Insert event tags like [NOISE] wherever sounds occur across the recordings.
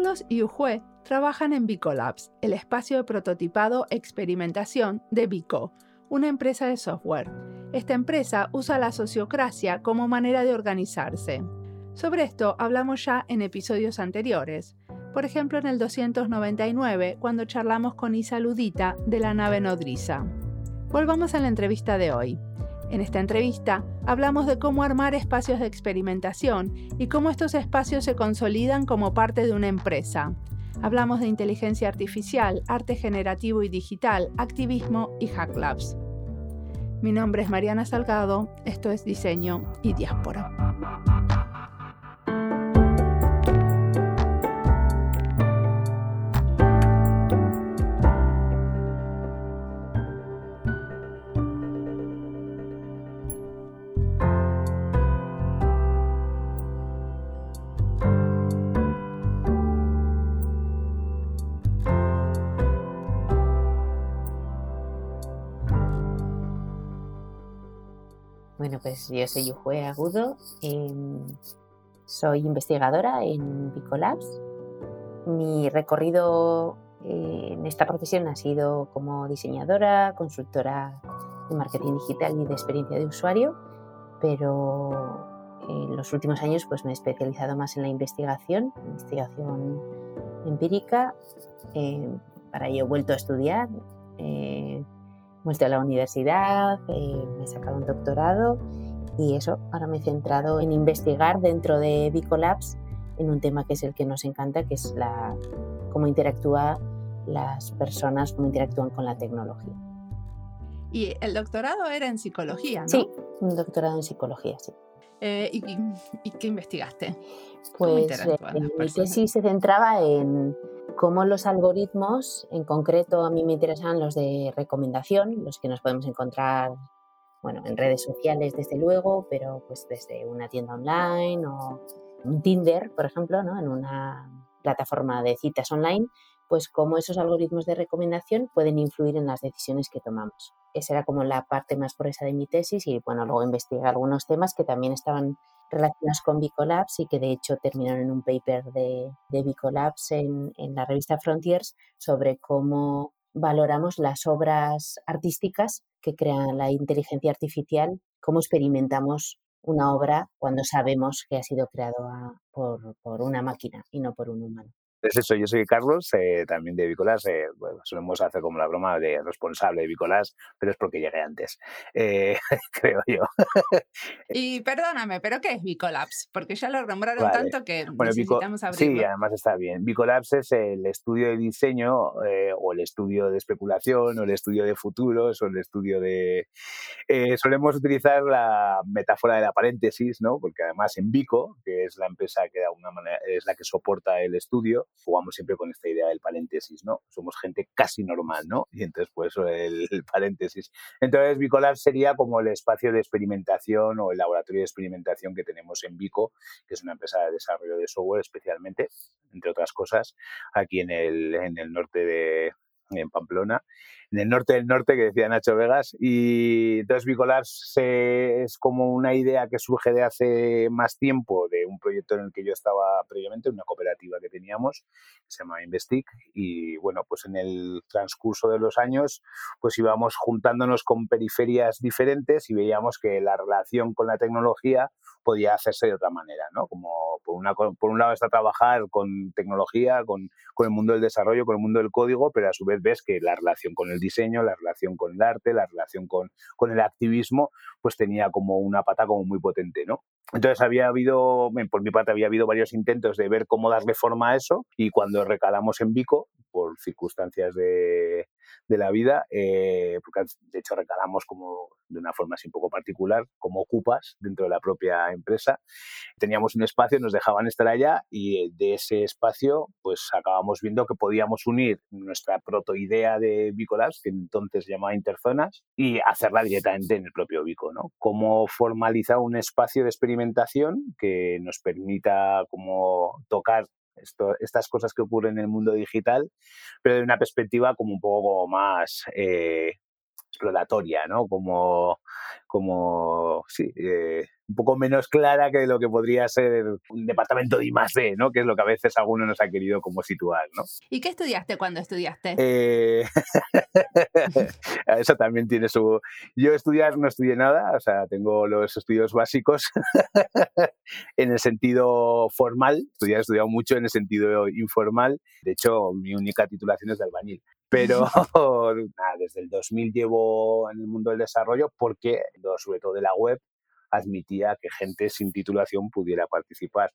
Carlos y Ujue trabajan en Bicolabs, el espacio de prototipado experimentación de Bico, una empresa de software. Esta empresa usa la sociocracia como manera de organizarse. Sobre esto hablamos ya en episodios anteriores, por ejemplo en el 299 cuando charlamos con Isa Ludita de la nave nodriza. Volvamos a la entrevista de hoy. En esta entrevista hablamos de cómo armar espacios de experimentación y cómo estos espacios se consolidan como parte de una empresa. Hablamos de inteligencia artificial, arte generativo y digital, activismo y Hack Labs. Mi nombre es Mariana Salgado, esto es Diseño y Diáspora. Pues yo soy Yujue Agudo, em, soy investigadora en Bicolabs. Mi recorrido eh, en esta profesión ha sido como diseñadora, consultora de marketing digital y de experiencia de usuario, pero en los últimos años pues me he especializado más en la investigación, investigación empírica. Em, para ello he vuelto a estudiar. Eh, vuelto a la universidad, eh, me he sacado un doctorado y eso, ahora me he centrado en investigar dentro de Bicolabs en un tema que es el que nos encanta, que es la, cómo interactúan las personas, cómo interactúan con la tecnología. Y el doctorado era en psicología, ¿no? Sí, un doctorado en psicología, sí. Eh, ¿y, qué investigaste? Pues eh, mi tesis se centraba en cómo los algoritmos, en concreto a mí me interesan los de recomendación, los que nos podemos encontrar bueno, en redes sociales desde luego, pero pues desde una tienda online o Tinder, por ejemplo, ¿no? en una plataforma de citas online, pues cómo esos algoritmos de recomendación pueden influir en las decisiones que tomamos. Esa era como la parte más gruesa de mi tesis y bueno, luego investigué algunos temas que también estaban relacionados con Bicolabs y que de hecho terminaron en un paper de, de Bicolabs en, en la revista Frontiers sobre cómo valoramos las obras artísticas que crean la inteligencia artificial, cómo experimentamos una obra cuando sabemos que ha sido creado por una máquina y no por un humano. Es eso, yo soy Carlos, eh, también de Bicolás. Eh, bueno, solemos hacer como la broma de responsable de Bicolás, pero es porque llegué antes, eh, [LAUGHS] creo yo. y perdóname, ¿pero qué es Bicolabs? Porque ya lo nombraron tanto que necesitamos abrirlo. Sí, además está bien. Bicolabs es el estudio de diseño o el estudio de especulación o el estudio de futuros o el estudio de... solemos utilizar la metáfora de la paréntesis, ¿no? Porque además en Bico, que es la empresa que de alguna manera es la que soporta el estudio, jugamos siempre con esta idea del paréntesis, ¿no? Somos gente casi normal, ¿no? Y entonces, pues, el, [LAUGHS] paréntesis. Entonces, Bicolab sería como el espacio de experimentación o el laboratorio de experimentación que tenemos en Bico, que es una empresa de desarrollo de software especialmente, entre otras cosas, aquí en el, en el norte de en Pamplona en el norte del norte, que decía Nacho Vegas. Y entonces Bicolabs es como una idea que surge de hace más tiempo, de un proyecto en el que yo estaba previamente, una cooperativa que teníamos, que se llama Investic. Y bueno, pues en el transcurso de los años, pues íbamos juntándonos con periferias diferentes y veíamos que la relación con la tecnología podía hacerse de otra manera, ¿no? Como por, una, por un lado está trabajar con tecnología, con, el mundo del desarrollo, con el mundo del código, pero a su vez ves que la relación con el diseño, la relación con el arte, la relación con, con el activismo, pues tenía como una pata como muy potente, ¿no? Entonces había habido, por mi parte, había habido varios intentos de ver cómo darle forma a eso y cuando recalamos en Vico, por circunstancias de, de la vida, eh, porque de hecho recalamos como de una forma así un poco particular, como ocupas dentro de la propia empresa. Teníamos un espacio, nos dejaban estar allá y de ese espacio pues acabamos viendo que podíamos unir nuestra protoidea de Bicolabs, que entonces se llamaba Interzonas, y hacerla directamente en el propio Bico, ¿no? Cómo formalizar un espacio de experimentación que nos permita como tocar estas cosas que ocurren en el mundo digital, pero de una perspectiva como un poco más eh, exploratoria, ¿no? Como, como sí, eh, un poco menos clara que lo que podría ser un departamento de I+D, ¿no? Que es lo que a veces alguno nos ha querido como situar, ¿no? ¿Y qué estudiaste cuando estudiaste? Eh, [LAUGHS] eso también tiene su... Yo estudiar no estudié nada, o sea, tengo los estudios básicos [LAUGHS] en el sentido formal, he estudiado mucho en el sentido informal, de hecho mi única titulación es de albañil. Pero [LAUGHS] [LAUGHS] desde el 2000 llevo en el mundo del desarrollo porque, sobre todo de la web, admitía que gente sin titulación pudiera participar.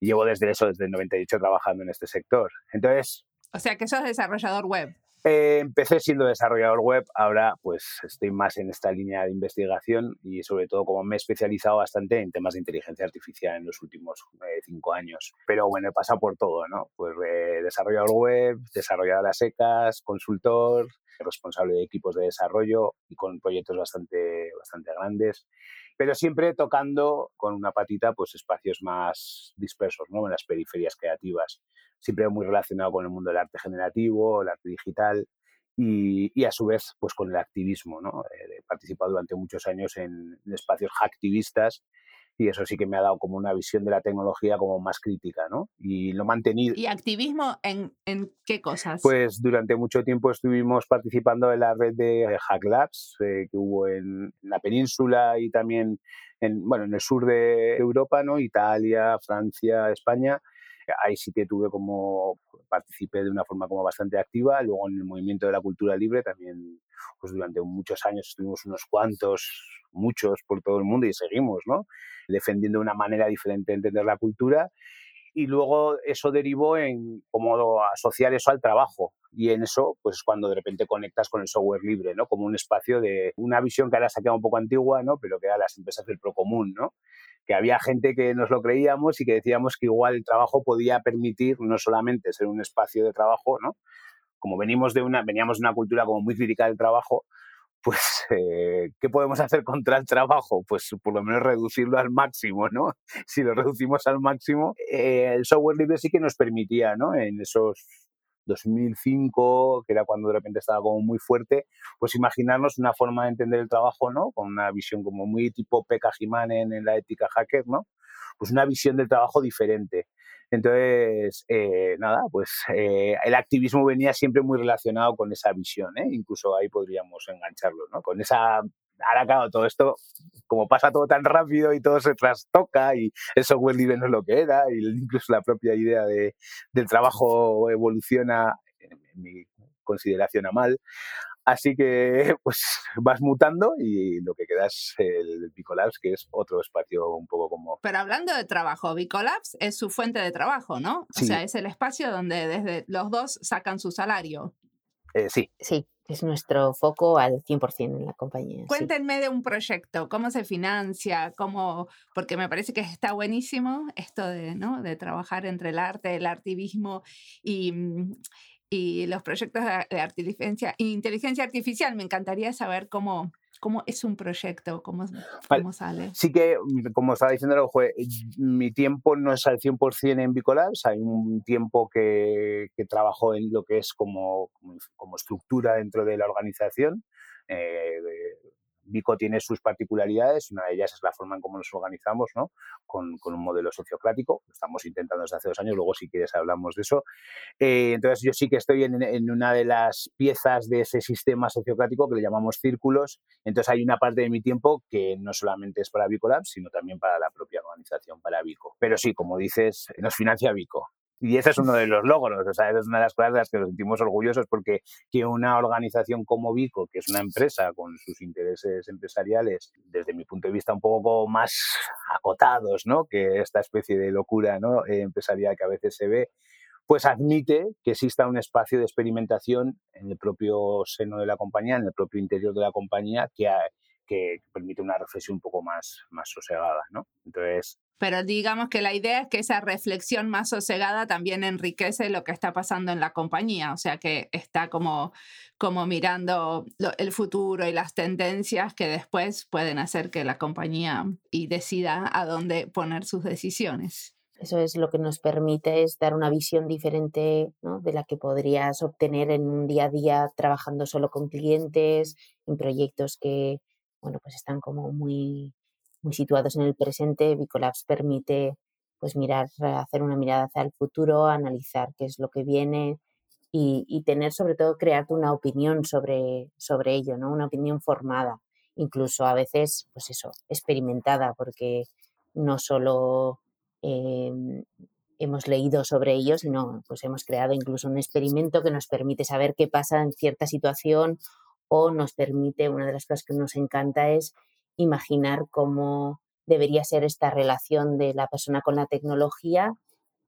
Y llevo desde eso, desde el 98 trabajando en este sector. Entonces... O sea, que sos desarrollador web. Eh, empecé siendo desarrollador web, ahora pues estoy más en esta línea de investigación y sobre todo como me he especializado bastante en temas de inteligencia artificial en los últimos eh, cinco años. Pero bueno, he pasado por todo, ¿no? Pues eh, desarrollador web, desarrollador a secas, consultor, responsable de equipos de desarrollo y con proyectos bastante, bastante grandes pero siempre tocando con una patita pues espacios más dispersos, ¿no? En las periferias creativas, siempre muy relacionado con el mundo del arte generativo, el arte digital y, a su vez pues con el activismo, ¿no? Eh, he participado durante muchos años en, en espacios hacktivistas y eso sí que me ha dado como una visión de la tecnología como más crítica, ¿no? Y lo he mantenido. ¿Y activismo en, en qué cosas? Pues durante mucho tiempo estuvimos participando en la red de Hack Labs eh, que hubo en, la península y también en, bueno, en el sur de Europa, ¿no? Italia, Francia, España. Ahí sí que tuve como, participé de una forma como bastante activa. Luego en el movimiento de la cultura libre también, pues durante muchos años estuvimos unos cuantos, muchos por todo el mundo y seguimos, ¿no? Defendiendo una manera diferente de entender la cultura. Y luego eso derivó en cómo asociar eso al trabajo. Y en eso, pues es cuando de repente conectas con el software libre, ¿no? Como un espacio de una visión que ahora se ha quedado un poco antigua, ¿no? Pero que era las empresas del procomún, ¿no? Que había gente que nos lo creíamos y que decíamos que igual el trabajo podía permitir no solamente ser un espacio de trabajo, ¿no? Como venimos de una, veníamos de una cultura como muy crítica del trabajo, pues, eh, ¿qué podemos hacer contra el trabajo? Pues por lo menos reducirlo al máximo, ¿no? [LAUGHS] Si lo reducimos al máximo, eh, el software libre sí que nos permitía, ¿no? En esos 2005, que era cuando de repente estaba como muy fuerte, pues imaginarnos una forma de entender el trabajo, ¿no? Con una visión como muy tipo Pekka Jimanen en la ética hacker, ¿no? Pues una visión del trabajo diferente. Entonces, eh, nada, pues eh, el activismo venía siempre muy relacionado con esa visión, ¿eh? incluso ahí podríamos engancharlo, ¿no? Con esa ahora claro, todo esto, como pasa todo tan rápido y todo se trastoca y el software libre no es lo que era, y incluso la propia idea de, del trabajo evoluciona, en mi consideración a mal, Así que [LAUGHS] pues vas mutando y lo que queda es el Bicolabs, que es otro espacio un poco como... Pero hablando de trabajo, Bicolabs es su fuente de trabajo, ¿no? O sea, es el espacio donde desde los dos sacan su salario. Eh, sí. Sí, es nuestro foco al 100% en la compañía. Cuéntenme de un proyecto, cómo se financia, cómo, porque me parece que está buenísimo esto de, ¿no? de trabajar entre el arte, el activismo y, mm, y los proyectos de, inteligencia, inteligencia artificial. Me encantaría saber cómo, cómo es un proyecto, cómo, cómo sale. Sí que, como estaba diciendo, mi tiempo no es al 100% en Bicolabs, hay un tiempo que, que trabajo en lo que es como, como, estructura dentro de la organización, eh, Vico tiene sus particularidades, una de ellas es la forma en cómo nos organizamos, ¿no? Con, un modelo sociocrático, lo estamos intentando desde hace dos años, luego si quieres hablamos de eso. Eh, entonces yo sí que estoy en, en, una de las piezas de ese sistema sociocrático que le llamamos círculos, entonces hay una parte de mi tiempo que no solamente es para Vicolab, sino también para la propia organización, para Vico. Pero sí, como dices, nos financia Vico. Y ese es uno de [LAUGHS] los logros, o sea, es una de las cosas de las que nos sentimos orgullosos porque que una organización como Vico, que es una empresa con sus intereses empresariales, desde mi punto de vista un poco más acotados, ¿no? Que esta especie de locura, ¿no? Eh, empresarial que a veces se ve, pues admite que exista un espacio de experimentación en el propio seno de la compañía, en el propio interior de la compañía, que, que permite una reflexión un poco más, más sosegada, ¿no? Entonces, pero digamos que la idea es que esa reflexión más sosegada también enriquece lo que está pasando en la compañía, o sea que está como, como mirando el futuro y las tendencias que después pueden hacer que la compañía y decida a dónde poner sus decisiones. Eso es lo que nos permite es dar una visión diferente de la que podrías obtener en un día a día trabajando solo con clientes, en proyectos que bueno, pues están como muy, muy situados en el presente. Bicolabs permite pues mirar, hacer una mirada hacia el futuro, analizar qué es lo que viene y, tener sobre todo crearte una opinión sobre, sobre ello, ¿no? Una opinión formada, incluso a veces, pues eso, experimentada, porque no solo Em, hemos leído sobre ello, sino pues hemos creado incluso un experimento que nos permite saber qué pasa en cierta situación o nos permite, una de las cosas que nos encanta es imaginar cómo debería ser esta relación de la persona con la tecnología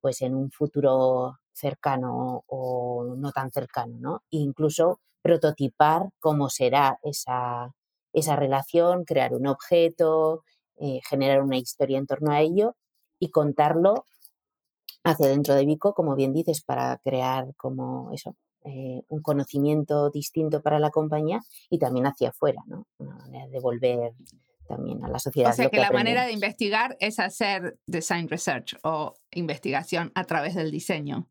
pues en un futuro cercano o no tan cercano, ¿no? E incluso prototipar cómo será esa, esa relación, crear un objeto, eh, generar una historia en torno a ello y contarlo hacia dentro de Vico, como bien dices, para crear como eso, eh, un conocimiento distinto para la compañía y también hacia afuera, ¿no? Una manera de devolver también a la sociedad. O sea que, la manera de investigar es hacer design research o investigación a través del diseño.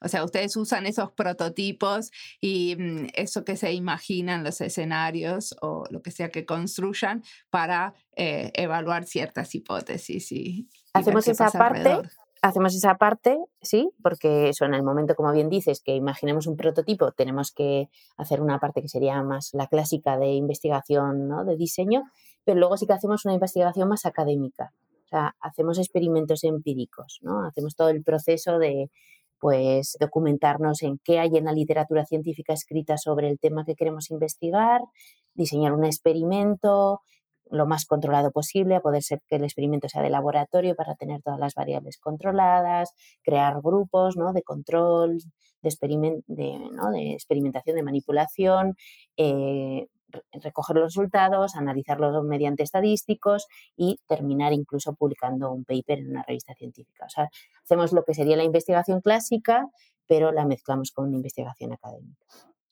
O sea, ustedes usan esos prototipos y mm, eso que se imaginan los escenarios o lo que sea que construyan para eh, evaluar ciertas hipótesis y, hacemos esa parte, hacemos esa parte, sí, porque eso en el momento, como bien dices, que imaginemos un prototipo, tenemos que hacer una parte que sería más la clásica de investigación, ¿no? De diseño, pero luego sí que hacemos una investigación más académica. O sea, hacemos experimentos empíricos, ¿no? Hacemos todo el proceso de pues documentarnos en qué hay en la literatura científica escrita sobre el tema que queremos investigar, diseñar un experimento, lo más controlado posible, a poder ser que el experimento sea de laboratorio para tener todas las variables controladas, crear grupos ¿no? de control, de, experimentación, de manipulación, eh, recoger los resultados, analizarlos mediante estadísticos y terminar incluso publicando un paper en una revista científica. O sea, hacemos lo que sería la investigación clásica, pero la mezclamos con una investigación académica.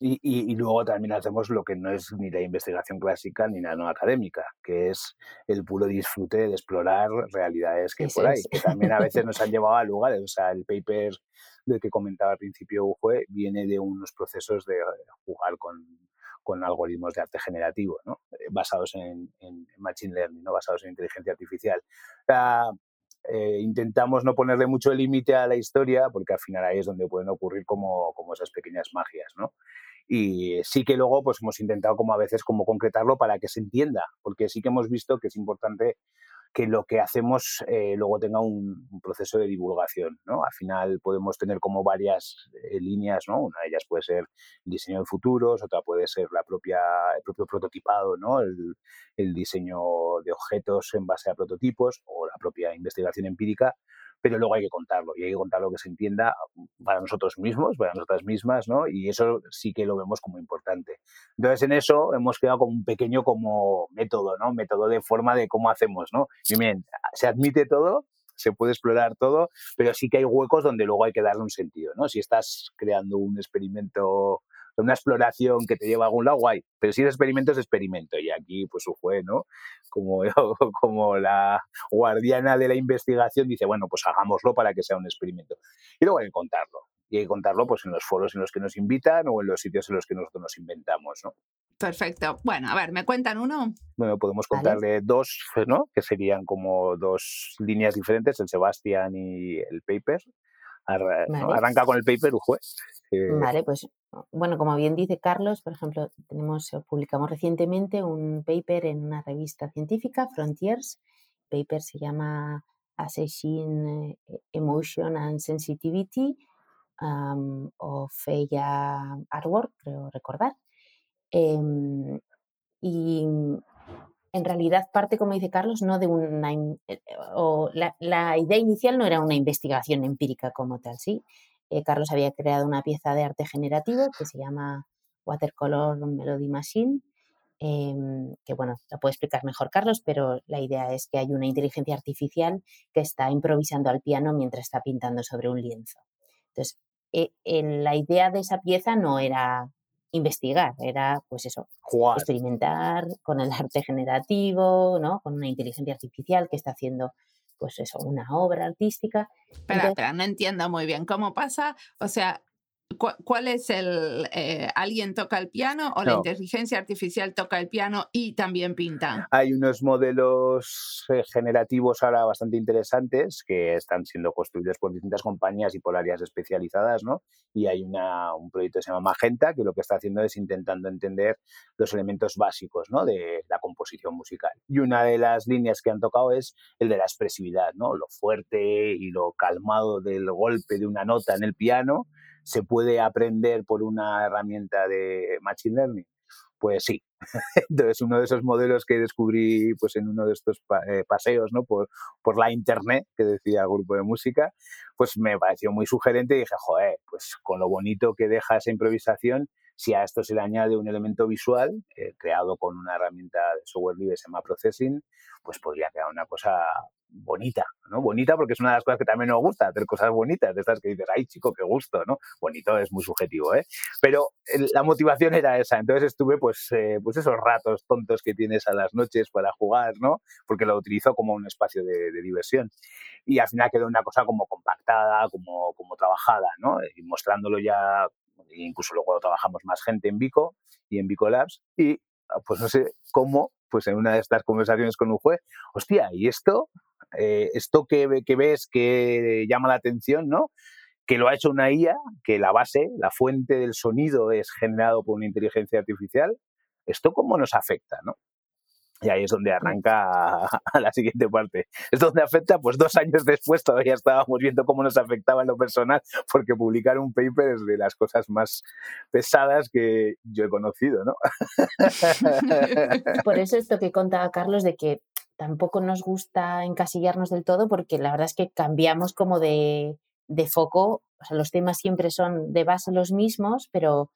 Y, luego también hacemos lo que no es ni la investigación clásica ni la no académica, que es el puro disfrute de explorar realidades que por ahí, que también a veces nos han llevado a lugares. O sea, el paper del que comentaba al principio fue viene de unos procesos de jugar con, con algoritmos de arte generativo, ¿no? Eh, basados en, en, machine learning, ¿no? basados en inteligencia artificial. Eh, intentamos no ponerle mucho límite a la historia, porque al final ahí es donde pueden ocurrir como, como esas pequeñas magias, ¿no? Y sí que luego pues hemos intentado como a veces como concretarlo para que se entienda, porque sí que hemos visto que es importante que lo que hacemos eh, luego tenga un, proceso de divulgación, ¿no? Al final podemos tener como varias eh, líneas, ¿no? Una de ellas puede ser el diseño de futuros, otra puede ser la propia, el propio prototipado, ¿no? El, el diseño de objetos en base a prototipos o la propia investigación empírica, pero luego hay que contarlo y hay que contarlo que se entienda para nosotros mismos, para nosotras mismas, ¿no? Y eso sí que lo vemos como importante. Entonces, en eso hemos creado como un pequeño como método, ¿no? Método de forma de cómo hacemos, ¿no? Y bien, se admite todo, se puede explorar todo, pero sí que hay huecos donde luego hay que darle un sentido, ¿no? Si estás creando un experimento una exploración que te lleva a algún lado, guay. Pero si es experimento, es experimento. Y aquí, pues su juez, ¿no? Como, [LAUGHS] como la guardiana de la investigación dice, bueno, pues hagámoslo para que sea un experimento. Y luego hay que contarlo. Y hay que contarlo pues en los foros en los que nos invitan o en los sitios en los que nosotros nos inventamos, ¿no? Perfecto. Bueno, a ver, ¿me cuentan uno? Bueno, podemos contarle dos, ¿no? Que serían como dos líneas diferentes, el Sebastián y el Paper. Arranca con el Paper, un juez. Vale, pues bueno, como bien dice Carlos, por ejemplo, tenemos, publicamos recientemente un paper en una revista científica, Frontiers. El paper se llama Assessing eh, Emotion and Sensitivity of Feya Artwork, creo recordar. Em, y en realidad parte, como dice Carlos, no de una... Eh, o la, idea inicial no era una investigación empírica como tal, ¿sí? Eh, Carlos había creado una pieza de arte generativo que se llama Watercolor Melody Machine, em, que bueno, lo puede explicar mejor Carlos, pero la idea es que hay una inteligencia artificial que está improvisando al piano mientras está pintando sobre un lienzo. Entonces, eh, la idea de esa pieza no era investigar, era pues eso, experimentar con el arte generativo, ¿no? con una inteligencia artificial que está haciendo pues eso, una obra artística. Espera, pero no entiendo muy bien cómo pasa. O sea, ¿Cuál es el... Eh, ¿Alguien toca el piano o la inteligencia artificial toca el piano y también pinta? Hay unos modelos eh, generativos ahora bastante interesantes que están siendo construidos por distintas compañías y por áreas especializadas, ¿no? Y hay una, un proyecto que se llama Magenta que lo que está haciendo es intentando entender los elementos básicos, ¿no? De la composición musical. Y una de las líneas que han tocado es el de la expresividad, ¿no? Lo fuerte y lo calmado del golpe de una nota en el piano ¿Se puede aprender por una herramienta de Machine Learning? Pues sí. [LAUGHS] Entonces, uno de esos modelos que descubrí pues, en uno de estos eh, paseos ¿no? por, por la internet, que decía grupo de música, pues me pareció muy sugerente y dije, joder, pues con lo bonito que deja esa improvisación, si a esto se le añade un elemento visual eh, creado con una herramienta de software libre, se llama Processing, pues podría quedar una cosa bonita, ¿no? Bonita porque es una de las cosas que también nos gusta, hacer cosas bonitas, de estas que dices, ay chico, qué gusto, ¿no? Bonito es muy subjetivo, ¿eh? Pero la motivación era esa, entonces estuve pues, eh, pues esos ratos tontos que tienes a las noches para jugar, ¿no? Porque lo utilizo como un espacio de, diversión. Y al final quedó una cosa como compactada, como, como trabajada, ¿no? Y mostrándolo ya, incluso luego trabajamos más gente en Vico y en Vico Labs, y pues no sé cómo, pues en una de estas conversaciones con un juez, hostia, ¿y esto? Eh, esto que, que, ves que llama la atención, ¿no? Que lo ha hecho una IA, que la base, la fuente del sonido es generado por una inteligencia artificial. ¿Esto cómo nos afecta, no? Y ahí es donde arranca a, la siguiente parte. Es donde afecta, pues dos años después todavía estábamos viendo cómo nos afectaba en lo personal, porque publicar un paper es de las cosas más pesadas que yo he conocido, ¿no? Por eso esto que contaba Carlos de que tampoco nos gusta encasillarnos del todo porque la verdad es que cambiamos como de, de foco, o sea, los temas siempre son de base los mismos, pero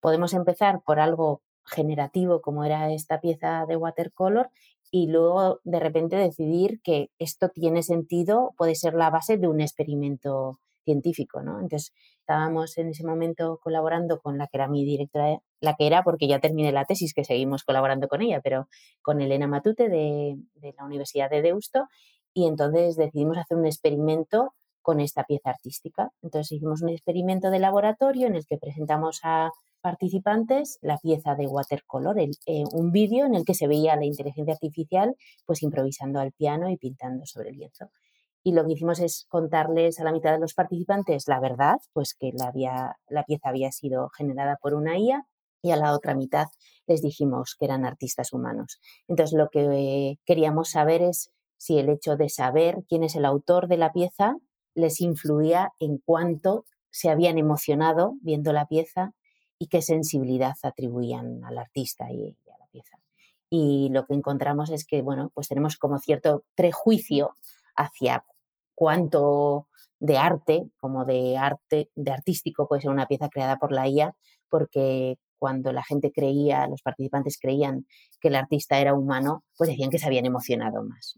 podemos empezar por algo generativo como era esta pieza de watercolor y luego de repente decidir que esto tiene sentido, puede ser la base de un experimento científico, ¿no? Entonces, estábamos en ese momento colaborando con la que era mi directora, la que era porque ya terminé la tesis, que seguimos colaborando con ella, pero con Elena Matute de, de la Universidad de Deusto, y entonces decidimos hacer un experimento con esta pieza artística. Entonces hicimos un experimento de laboratorio en el que presentamos a participantes la pieza de watercolor, eh, un vídeo en el que se veía la inteligencia artificial pues improvisando al piano y pintando sobre el lienzo y lo que hicimos es contarles a la mitad de los participantes la verdad, pues que la, había, la pieza había sido generada por una IA y a la otra mitad les dijimos que eran artistas humanos. Entonces lo que queríamos saber es si el hecho de saber quién es el autor de la pieza les influía en cuánto se habían emocionado viendo la pieza y qué sensibilidad atribuían al artista y, a la pieza. Y lo que encontramos es que, bueno, pues tenemos como cierto prejuicio hacia cuánto de arte como de arte, de artístico puede ser una pieza creada por la IA, porque cuando la gente creía, los participantes creían que el artista era humano, pues decían que se habían emocionado más.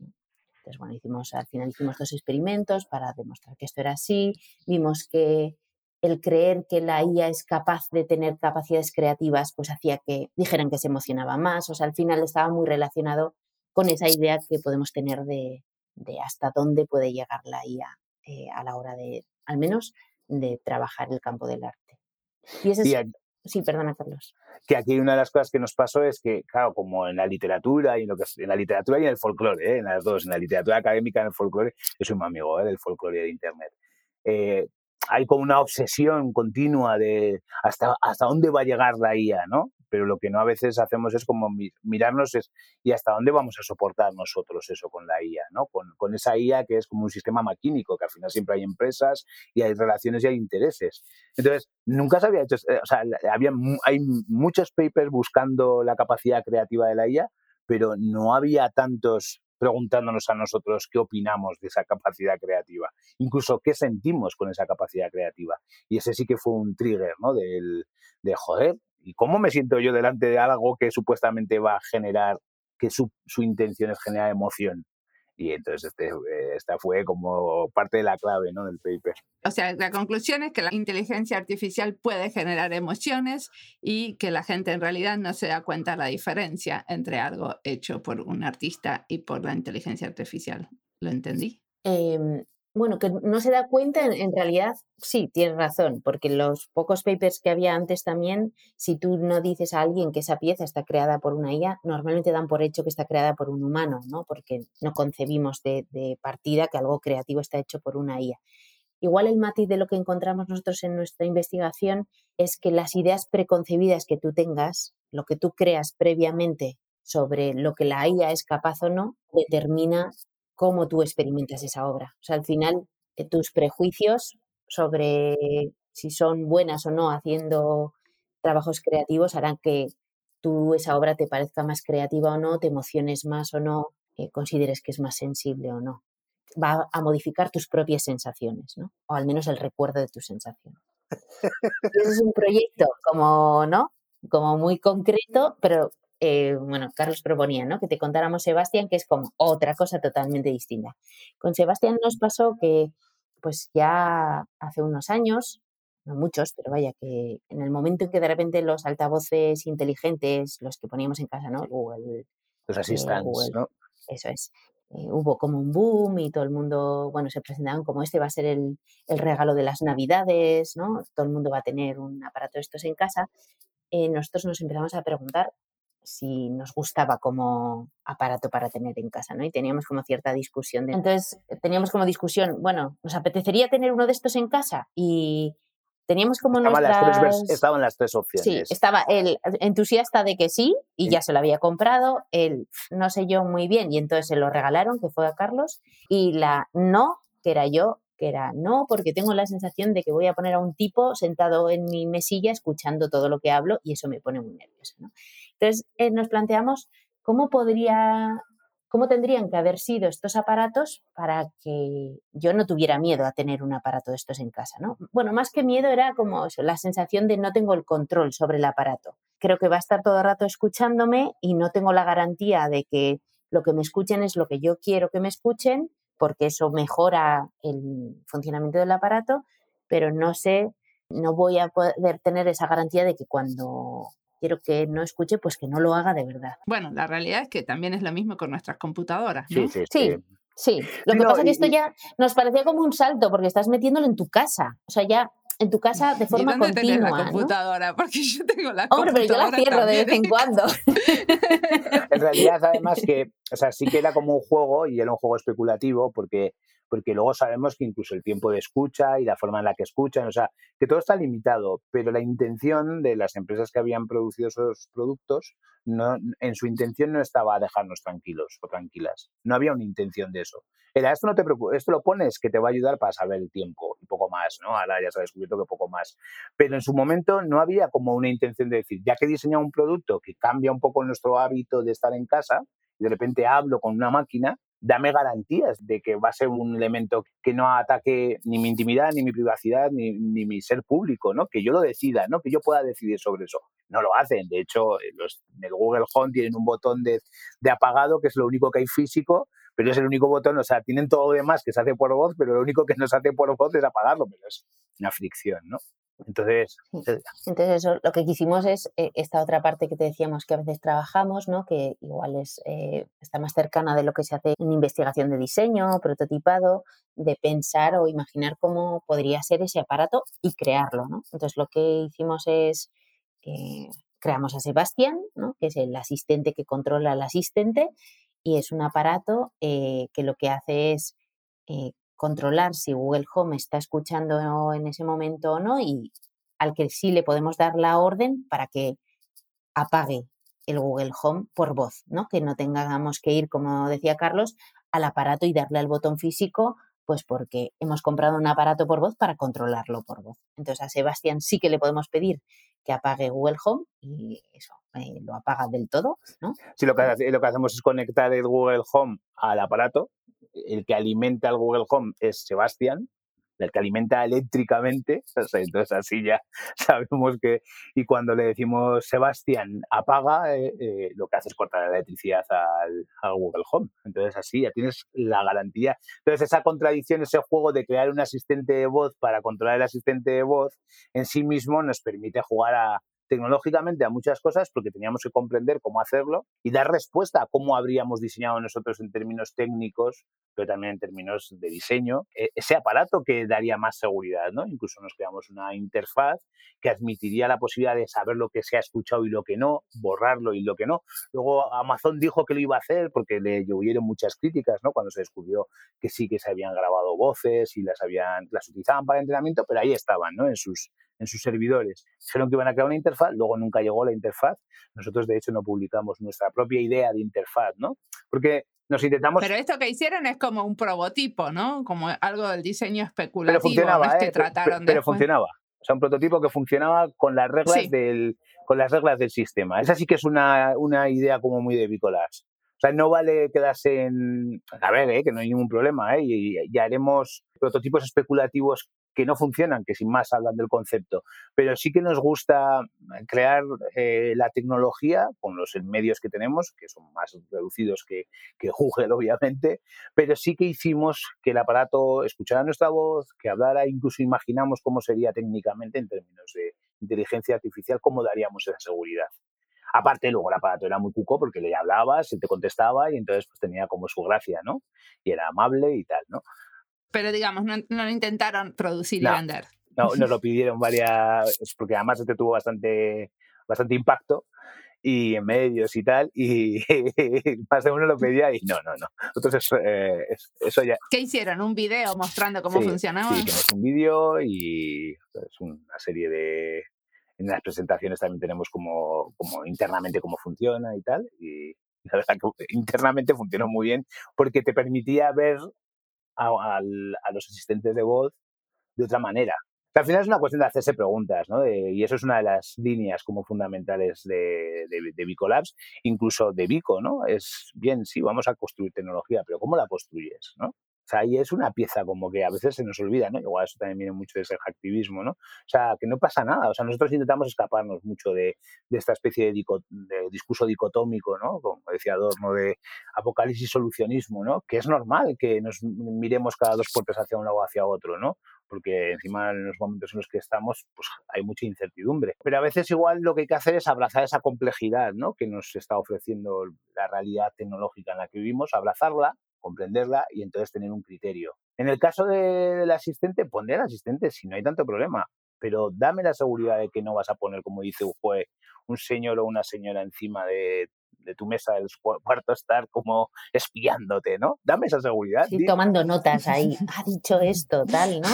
Entonces, bueno, hicimos, al final hicimos dos experimentos para demostrar que esto era así. Vimos que el creer que la IA es capaz de tener capacidades creativas, pues hacía que dijeran que se emocionaba más. O sea, al final estaba muy relacionado con esa idea que podemos tener de, de hasta dónde puede llegar la IA eh, a la hora de, al menos, de trabajar el campo del arte. Y ese es, sí, perdona, Carlos. Que aquí una de las cosas que nos pasó es que, claro, como en la literatura y en, lo que, en la literatura y en el folclore, ¿eh? en las dos, en la literatura académica y en el folclore, yo soy un amigo ¿eh? del folclore de Internet. Hay como una obsesión continua de hasta, hasta dónde va a llegar la IA, ¿no? pero lo que no a veces hacemos es como mirarnos es, y hasta dónde vamos a soportar nosotros eso con la IA, ¿no? Con, con, esa IA que es como un sistema maquínico, que al final siempre hay empresas y hay relaciones y hay intereses. Entonces, nunca se había hecho, eh, o sea, había, hay muchos papers buscando la capacidad creativa de la IA, pero no había tantos preguntándonos a nosotros qué opinamos de esa capacidad creativa, incluso qué sentimos con esa capacidad creativa. Y ese sí que fue un trigger, ¿no? Del, de joder, ¿Y cómo me siento yo delante de algo que supuestamente va a generar, que su, intención es generar emoción? Y entonces este, eh, esta fue como parte de la clave ¿no? del paper. O sea, la conclusión es que la inteligencia artificial puede generar emociones y que la gente en realidad no se da cuenta la diferencia entre algo hecho por un artista y por la inteligencia artificial. ¿Lo entendí? Em, bueno, que no se da cuenta, en, realidad sí, tienes razón, porque los pocos papers que había antes también, si tú no dices a alguien que esa pieza está creada por una IA, normalmente dan por hecho que está creada por un humano, ¿no? Porque no concebimos de, de partida que algo creativo está hecho por una IA. Igual el matiz de lo que encontramos nosotros en nuestra investigación es que las ideas preconcebidas que tú tengas, lo que tú creas previamente sobre lo que la IA es capaz o no, determina cómo tú experimentas esa obra. O sea, al final, eh, tus prejuicios sobre si son buenas o no haciendo trabajos creativos harán que tú esa obra te parezca más creativa o no, te emociones más o no, eh, consideres que es más sensible o no. Va a modificar tus propias sensaciones, ¿no? O al menos el recuerdo de tu sensación. [LAUGHS] es un proyecto como, ¿no? Como muy concreto, pero eh, bueno, Carlos proponía, ¿no? Que te contáramos Sebastián, que es como otra cosa totalmente distinta. Con Sebastián nos pasó que, pues ya hace unos años, no muchos, pero vaya, que en el momento en que de repente los altavoces inteligentes, los que poníamos en casa, ¿no? Google. Los asistentes, ¿no? Eso es. Eh, hubo como un boom y todo el mundo, bueno, se presentaban como este va a ser el, el, regalo de las navidades, ¿no? Todo el mundo va a tener un aparato de estos en casa. Eh, nosotros nos empezamos a preguntar si nos gustaba como aparato para tener en casa, ¿no? Y teníamos como cierta discusión. Entonces, teníamos como discusión, bueno, ¿nos apetecería tener uno de estos en casa? Y teníamos como estaban nuestras... Las tres, estaban las tres opciones. Sí, estaba el entusiasta de que sí y ya se lo había comprado, el no sé yo muy bien y entonces se lo regalaron, que fue a Carlos, y la no, que era yo, que era no, porque tengo la sensación de que voy a poner a un tipo sentado en mi mesilla escuchando todo lo que hablo y eso me pone muy nervioso. ¿no? Entonces eh, nos planteamos cómo podría, cómo tendrían que haber sido estos aparatos para que yo no tuviera miedo a tener un aparato de estos en casa. ¿no? Bueno, más que miedo era como la sensación de no tengo el control sobre el aparato. Creo que va a estar todo el rato escuchándome y no tengo la garantía de que lo que me escuchen es lo que yo quiero que me escuchen porque eso mejora el funcionamiento del aparato, pero no sé, no voy a poder tener esa garantía de que cuando quiero que no escuche, pues que no lo haga de verdad. Bueno, la realidad es que también es lo mismo con nuestras computadoras. Sí, sí, sí. sí. Lo que pasa es que esto ya nos parecía como un salto porque estás metiéndolo en tu casa. O sea, ya en tu casa de forma ¿Y dónde continua. la computadora? [LAUGHS] Porque yo tengo la Hombre, pero yo la cierro de vez en cuando. en realidad, además que, o sea, sí que era como un juego y era un juego especulativo porque porque luego sabemos que incluso el tiempo de escucha y la forma en la que escuchan, o sea, que todo está limitado, pero la intención de las empresas que habían producido esos productos, no, en su intención no estaba dejarnos tranquilos o tranquilas, no había una intención de eso. Era, esto no te preocupes, esto lo pones que te va a ayudar para saber el tiempo y poco más, ¿no? Ahora ya se ha descubierto que poco más. Pero en su momento no había como una intención de decir, ya que he diseñado un producto que cambia un poco nuestro hábito de estar en casa, y de repente hablo con una máquina, dame garantías de que va a ser un elemento que no ataque ni mi intimidad, ni mi privacidad, ni, mi ser público, ¿no? Que yo lo decida, ¿no? Que yo pueda decidir sobre eso. No lo hacen. De hecho, los, en el Google Home tienen un botón de, de apagado, que es lo único que hay físico, pero es el único botón, o sea, tienen todo lo demás que se hace por voz, pero lo único que no se hace por voz es apagarlo, pero es una fricción, ¿no? Entonces, Entonces eso, lo que quisimos es eh, esta otra parte que te decíamos que a veces trabajamos, ¿no? que igual es, eh, está más cercana de lo que se hace en investigación de diseño, prototipado, de pensar o imaginar cómo podría ser ese aparato y crearlo. ¿no? Entonces lo que hicimos es, que creamos a Sebastián, ¿no? que es el asistente que controla al asistente, y es un aparato eh, que lo que hace es controlar si Google Home está escuchando en ese momento o no y al que sí le podemos dar la orden para que apague el Google Home por voz, ¿no? Que no tengamos que ir, como decía Carlos, al aparato y darle al botón físico, pues porque hemos comprado un aparato por voz para controlarlo por voz. Entonces a Sebastián sí que le podemos pedir que apague Google Home y eso, eh, lo apaga del todo, ¿no? Sí, lo que, lo que hacemos es conectar el Google Home al aparato el que alimenta al Google Home es Sebastián, el que alimenta eléctricamente, [LAUGHS] entonces así ya [LAUGHS] sabemos que, y cuando le decimos Sebastián apaga, eh, eh, lo que hace es cortar la electricidad al, Google Home. Entonces así ya tienes la garantía. Entonces esa contradicción, ese juego de crear un asistente de voz para controlar el asistente de voz, en sí mismo nos permite jugar a, tecnológicamente a muchas cosas porque teníamos que comprender cómo hacerlo y dar respuesta a cómo habríamos diseñado nosotros en términos técnicos, pero también en términos de diseño, e, ese aparato que daría más seguridad, ¿no? Incluso nos creamos una interfaz que admitiría la posibilidad de saber lo que se ha escuchado y lo que no, borrarlo y lo que no. Luego Amazon dijo que lo iba a hacer porque le llovieron muchas críticas, ¿no? Cuando se descubrió que sí que se habían grabado voces y las habían las utilizaban para entrenamiento, pero ahí estaban, ¿no? En sus en sus servidores. Dijeron que iban a crear una interfaz, luego nunca llegó la interfaz. Nosotros, de hecho, no publicamos nuestra propia idea de interfaz, ¿no? Porque nos intentamos... Pero esto que hicieron es como un prototipo, ¿no? Como algo del diseño especulativo. Pero funcionaba, ¿eh? trataron pero, funcionaba. O sea, un prototipo que funcionaba con las reglas, del, con las reglas del sistema. Esa sí que es una, una idea como muy de Bicolas. O sea, no vale quedarse en... A ver, ¿eh? que no hay ningún problema, ¿eh? y, y haremos prototipos especulativos que no funcionan, que sin más hablan del concepto, pero sí que nos gusta crear eh, la tecnología con los medios que tenemos, que son más reducidos que, que [LAUGHS] Google, obviamente, pero sí que hicimos que el aparato escuchara nuestra voz, que hablara, incluso imaginamos cómo sería técnicamente en términos de inteligencia artificial, cómo daríamos esa seguridad. Aparte, luego el aparato era muy cuco porque le hablabas, se te contestaba y entonces pues tenía como su gracia, ¿no? Y era amable y tal, ¿no? Pero digamos, no, no intentaron producir y vender. No, nos lo [LAUGHS] pidieron varias, porque además este tuvo bastante, bastante impacto y en medios y tal, y [LAUGHS] más de uno lo pedía y no, no, no. Entonces, eh, eso ya... ¿Qué hicieron? ¿Un video mostrando cómo funcionaba? Sí, hicimos un vídeo y es una serie de... En las presentaciones también tenemos como, como internamente cómo funciona y tal, y la verdad que internamente funcionó muy bien porque te permitía ver a, los asistentes de voz de otra manera. al final es una cuestión de hacerse preguntas, ¿no? y eso es una de las líneas como fundamentales de, de, de Bicolabs, incluso de Bico, ¿no? Es bien, sí, vamos a construir tecnología, pero ¿cómo la construyes, no? O sea, ahí es una pieza como que a veces se nos olvida, ¿no? Igual eso también viene mucho de ese activismo, ¿no? O sea, que no pasa nada. O sea, nosotros intentamos escaparnos mucho de, esta especie de, de, discurso dicotómico, ¿no? Como decía Adorno, de apocalipsis solucionismo, ¿no? Que es normal que nos miremos cada dos puertas hacia un lado o hacia otro, ¿no? Porque encima en los momentos en los que estamos, pues hay mucha incertidumbre. Pero a veces igual lo que hay que hacer es abrazar esa complejidad, ¿no? Que nos está ofreciendo la realidad tecnológica en la que vivimos, abrazarla comprenderla y entonces tener un criterio. En el caso del asistente, poner asistente si no hay tanto problema, pero dame la seguridad de que no vas a poner, como dice un juez, un señor o una señora encima de, tu mesa del cuarto estar como espiándote, ¿no? Dame esa seguridad. Sí, tomando notas ahí. [LAUGHS] Ha dicho esto, tal, ¿no?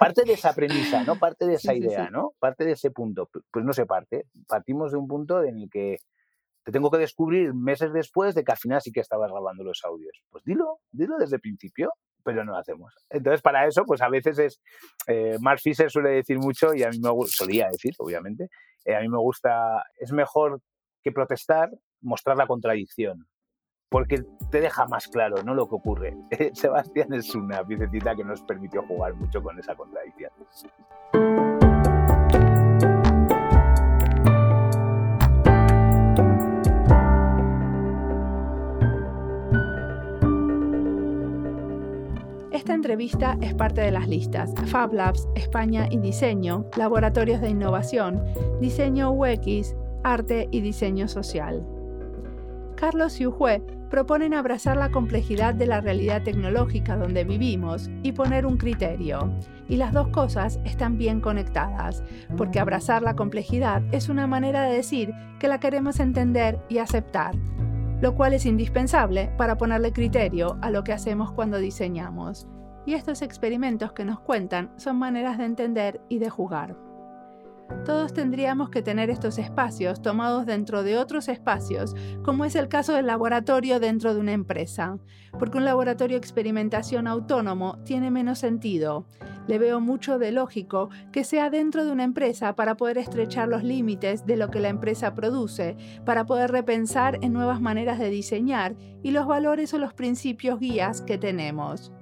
Parte de esa premisa, ¿no? Parte de [LAUGHS] esa idea, ¿no? Parte de ese punto. Pues no se parte. Partimos de un punto en el que te tengo que descubrir meses después de que al final sí que estabas grabando los audios. Pues dilo, dilo desde el principio, pero no lo hacemos. Entonces, para eso, pues a veces es. Eh, Mark Fisher suele decir mucho, y a mí me solía decir, obviamente, eh, a mí me gusta. Es mejor que protestar, mostrar la contradicción. Porque te deja más claro ¿no? lo que ocurre. [LAUGHS] Sebastián es una piececita que nos permitió jugar mucho con esa contradicción. Esta entrevista es parte de las listas Fab Labs, España y Diseño, Laboratorios de Innovación, Diseño UX, Arte y Diseño Social. Carlos y Ujue proponen abrazar la complejidad de la realidad tecnológica donde vivimos y poner un criterio. Y las dos cosas están bien conectadas, porque abrazar la complejidad es una manera de decir que la queremos entender y aceptar, lo cual es indispensable para ponerle criterio a lo que hacemos cuando diseñamos y estos experimentos que nos cuentan son maneras de entender y de jugar. Todos tendríamos que tener estos espacios tomados dentro de otros espacios, como es el caso del laboratorio dentro de una empresa, porque un laboratorio experimentación autónomo tiene menos sentido. Le veo mucho de lógico que sea dentro de una empresa para poder estrechar los límites de lo que la empresa produce, para poder repensar en nuevas maneras de diseñar y los valores o los principios guías que tenemos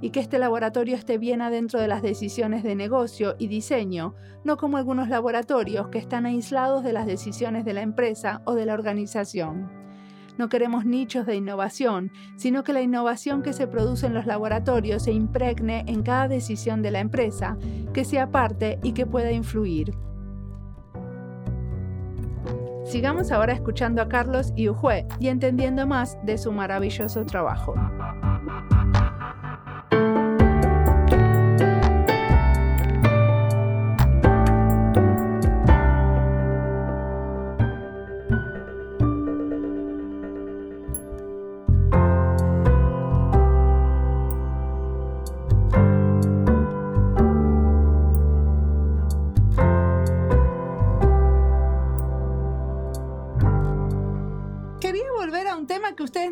y que este laboratorio esté bien adentro de las decisiones de negocio y diseño, no como algunos laboratorios que están aislados de las decisiones de la empresa o de la organización. No queremos nichos de innovación, sino que la innovación que se produce en los laboratorios se impregne en cada decisión de la empresa, que sea parte y que pueda influir. Sigamos ahora escuchando a Carlos y Ujue y entendiendo más de su maravilloso trabajo.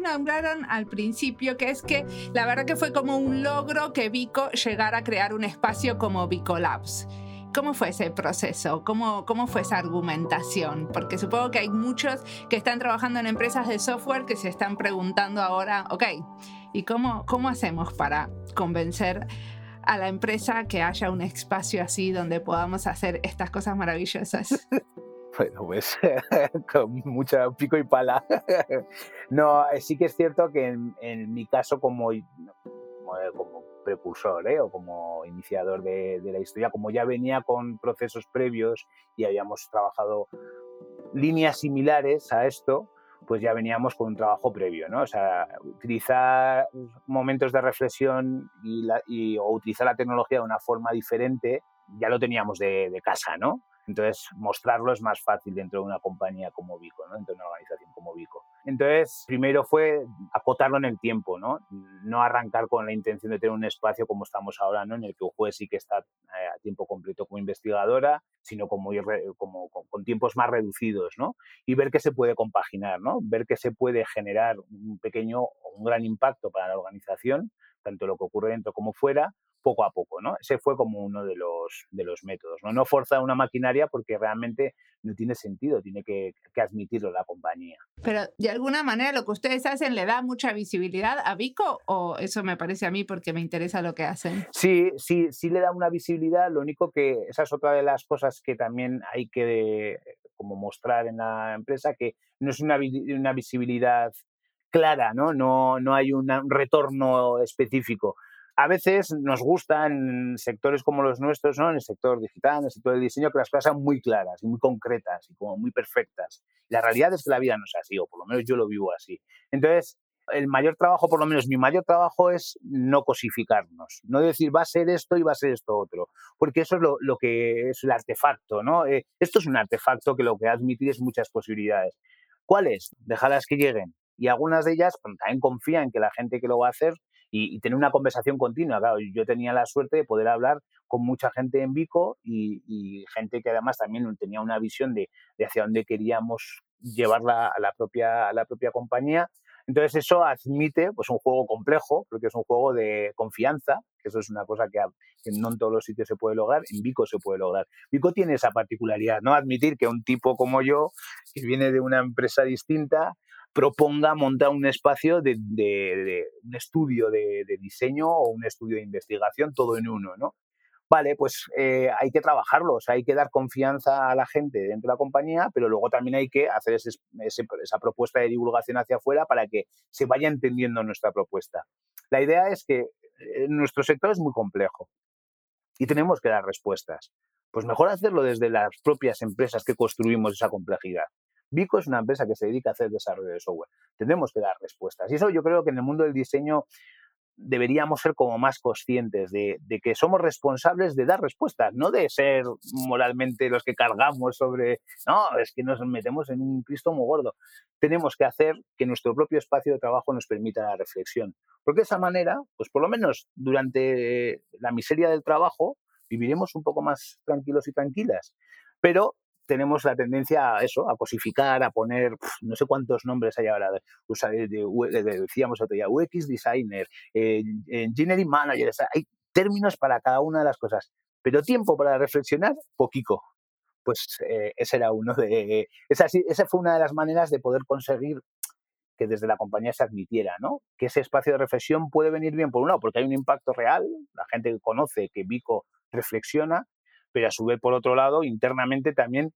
Nombraron al principio, que es que la verdad que fue como un logro que Vico llegara a crear un espacio como Vico Labs. ¿Cómo fue ese proceso? ¿Cómo, ¿Cómo fue esa argumentación? Porque supongo que hay muchos que están trabajando en empresas de software que se están preguntando ahora, ok, ¿y cómo, cómo hacemos para convencer a la empresa que haya un espacio así donde podamos hacer estas cosas maravillosas? [LAUGHS] Bueno, [LAUGHS] pues con mucha pico y pala. [LAUGHS] no, eh, sí que es cierto que en, mi caso como, como precursor ¿eh? o como iniciador de, la historia, como ya venía con procesos previos y habíamos trabajado líneas similares a esto, pues ya veníamos con un trabajo previo, ¿no? O sea, utilizar momentos de reflexión y, o utilizar la tecnología de una forma diferente, ya lo teníamos de, de casa, ¿no? Entonces, mostrarlo es más fácil dentro de una compañía como Vico, ¿no? dentro de una organización como Vico. Entonces, primero fue acotarlo en el tiempo, ¿no? No arrancar con la intención de tener un espacio como estamos ahora, ¿no? En el que un juez sí que está eh, a tiempo completo como investigadora, sino como, como con, tiempos más reducidos, ¿no? Y ver que se puede compaginar, ¿no? Ver que se puede generar un pequeño un gran impacto para la organización, tanto lo que ocurre dentro como fuera, poco a poco, ¿no? Ese fue como uno de los, de los métodos, ¿no? No forzar una maquinaria porque realmente no tiene sentido, tiene que, admitirlo la compañía. Pero de alguna manera lo que ustedes hacen le da mucha visibilidad a Vico o eso me parece a mí porque me interesa lo que hacen. Sí, sí, sí le da una visibilidad, lo único que esa es otra de las cosas que también hay que como mostrar en la empresa, que no es una, una visibilidad clara, ¿no? No, no hay un retorno específico a veces nos gusta en sectores como los nuestros, ¿no? en el sector digital, en el sector del diseño, que las cosas sean muy claras y muy concretas y como muy perfectas. La realidad es que la vida no es así, o por lo menos yo lo vivo así. Entonces, el mayor trabajo, por lo menos mi mayor trabajo, es no cosificarnos, no decir va a ser esto y va a ser esto otro, porque eso es lo, que es el artefacto, ¿no? Eh, esto es un artefacto que lo que admite es muchas posibilidades. ¿Cuáles? Dejarlas que lleguen. Y algunas de ellas pues, también confía en que la gente que lo va a hacer y, tener una conversación continua. Claro, yo tenía la suerte de poder hablar con mucha gente en Vico y, gente que además también tenía una visión de, hacia dónde queríamos llevarla a la propia, a la propia compañía. Entonces eso admite pues un juego complejo, porque es un juego de confianza, que eso es una cosa que, que, no en todos los sitios se puede lograr, en Vico se puede lograr. Vico tiene esa particularidad, ¿no? Admitir que un tipo como yo, que viene de una empresa distinta, proponga montar un espacio de, un estudio de, diseño o un estudio de investigación, todo en uno, ¿no? Vale, pues eh, hay que trabajarlo, o sea, hay que dar confianza a la gente dentro de la compañía, pero luego también hay que hacer esa propuesta de divulgación hacia afuera para que se vaya entendiendo nuestra propuesta. La idea es que eh, nuestro sector es muy complejo y tenemos que dar respuestas. Pues mejor hacerlo desde las propias empresas que construimos esa complejidad. Vico es una empresa que se dedica a hacer desarrollo de software. Tendremos que dar respuestas. Y eso yo creo que en el mundo del diseño deberíamos ser como más conscientes de, que somos responsables de dar respuestas, no de ser moralmente los que cargamos sobre, no, es que nos metemos en un Cristo muy gordo. Tenemos que hacer que nuestro propio espacio de trabajo nos permita la reflexión. Porque de esa manera, pues por lo menos durante la miseria del trabajo, viviremos un poco más tranquilos y tranquilas. Pero tenemos la tendencia a eso, a cosificar, a poner no sé cuántos nombres hay ahora, decíamos otro día, UX designer, engineering manager, hay términos para cada una de las cosas, pero tiempo para reflexionar, poquito. Pues eh, ese era uno de, esa, esa fue una de las maneras de poder conseguir que desde la compañía se admitiera, ¿no? Que ese espacio de reflexión puede venir bien, por un lado, porque hay un impacto real, la gente conoce que Vico reflexiona, pero a su vez, por otro lado, internamente también,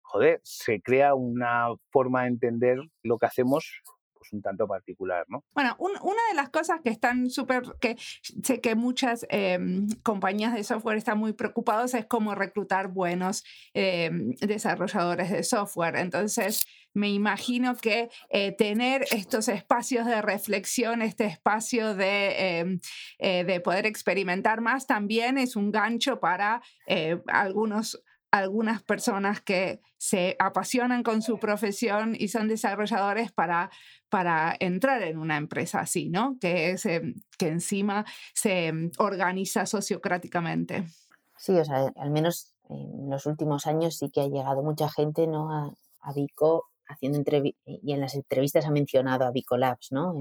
joder, se crea una forma de entender lo que hacemos pues, un tanto particular, ¿no? Bueno, una de las cosas que están súper, que sé que muchas em, compañías de software están muy preocupados es cómo reclutar buenos em, desarrolladores de software. Entonces, me imagino que eh, tener estos espacios de reflexión, este espacio de, em, eh, de poder experimentar más, también es un gancho para eh, algunos algunas personas que se apasionan con su profesión y son desarrolladores para, para entrar en una empresa así, ¿no? Que, es, que encima se organiza sociocráticamente. Sí, o sea, al menos en los últimos años sí que ha llegado mucha gente ¿no? a, a Vico haciendo y en las entrevistas ha mencionado a Bicolabs, ¿no?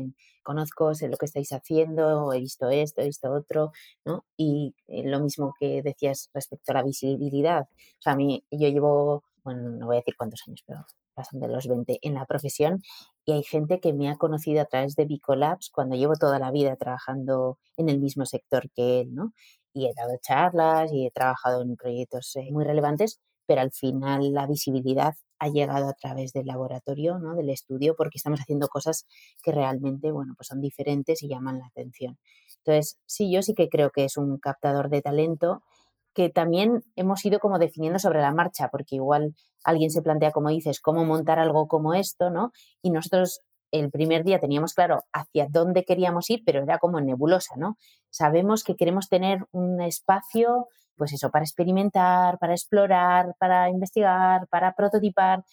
Conozco, sé lo que estáis haciendo, he visto esto, he visto otro, ¿no? Y eh, lo mismo que decías respecto a la visibilidad. O sea, a mí, yo llevo, bueno, no voy a decir cuántos años, pero pasan de los 20 en la profesión y hay gente que me ha conocido a través de Bicolabs cuando llevo toda la vida trabajando en el mismo sector que él, ¿no? Y he dado charlas y he trabajado en proyectos eh, muy relevantes, pero al final la visibilidad ha llegado a través del laboratorio, ¿no? del estudio, porque estamos haciendo cosas que realmente bueno, pues son diferentes y llaman la atención. Entonces, sí, yo sí que creo que es un captador de talento que también hemos ido como definiendo sobre la marcha, porque igual alguien se plantea, como dices, cómo montar algo como esto, ¿no? Y nosotros el primer día teníamos claro hacia dónde queríamos ir, pero era como nebulosa, ¿no? Sabemos que queremos tener un espacio pues eso, para experimentar, para explorar, para investigar, para prototipar,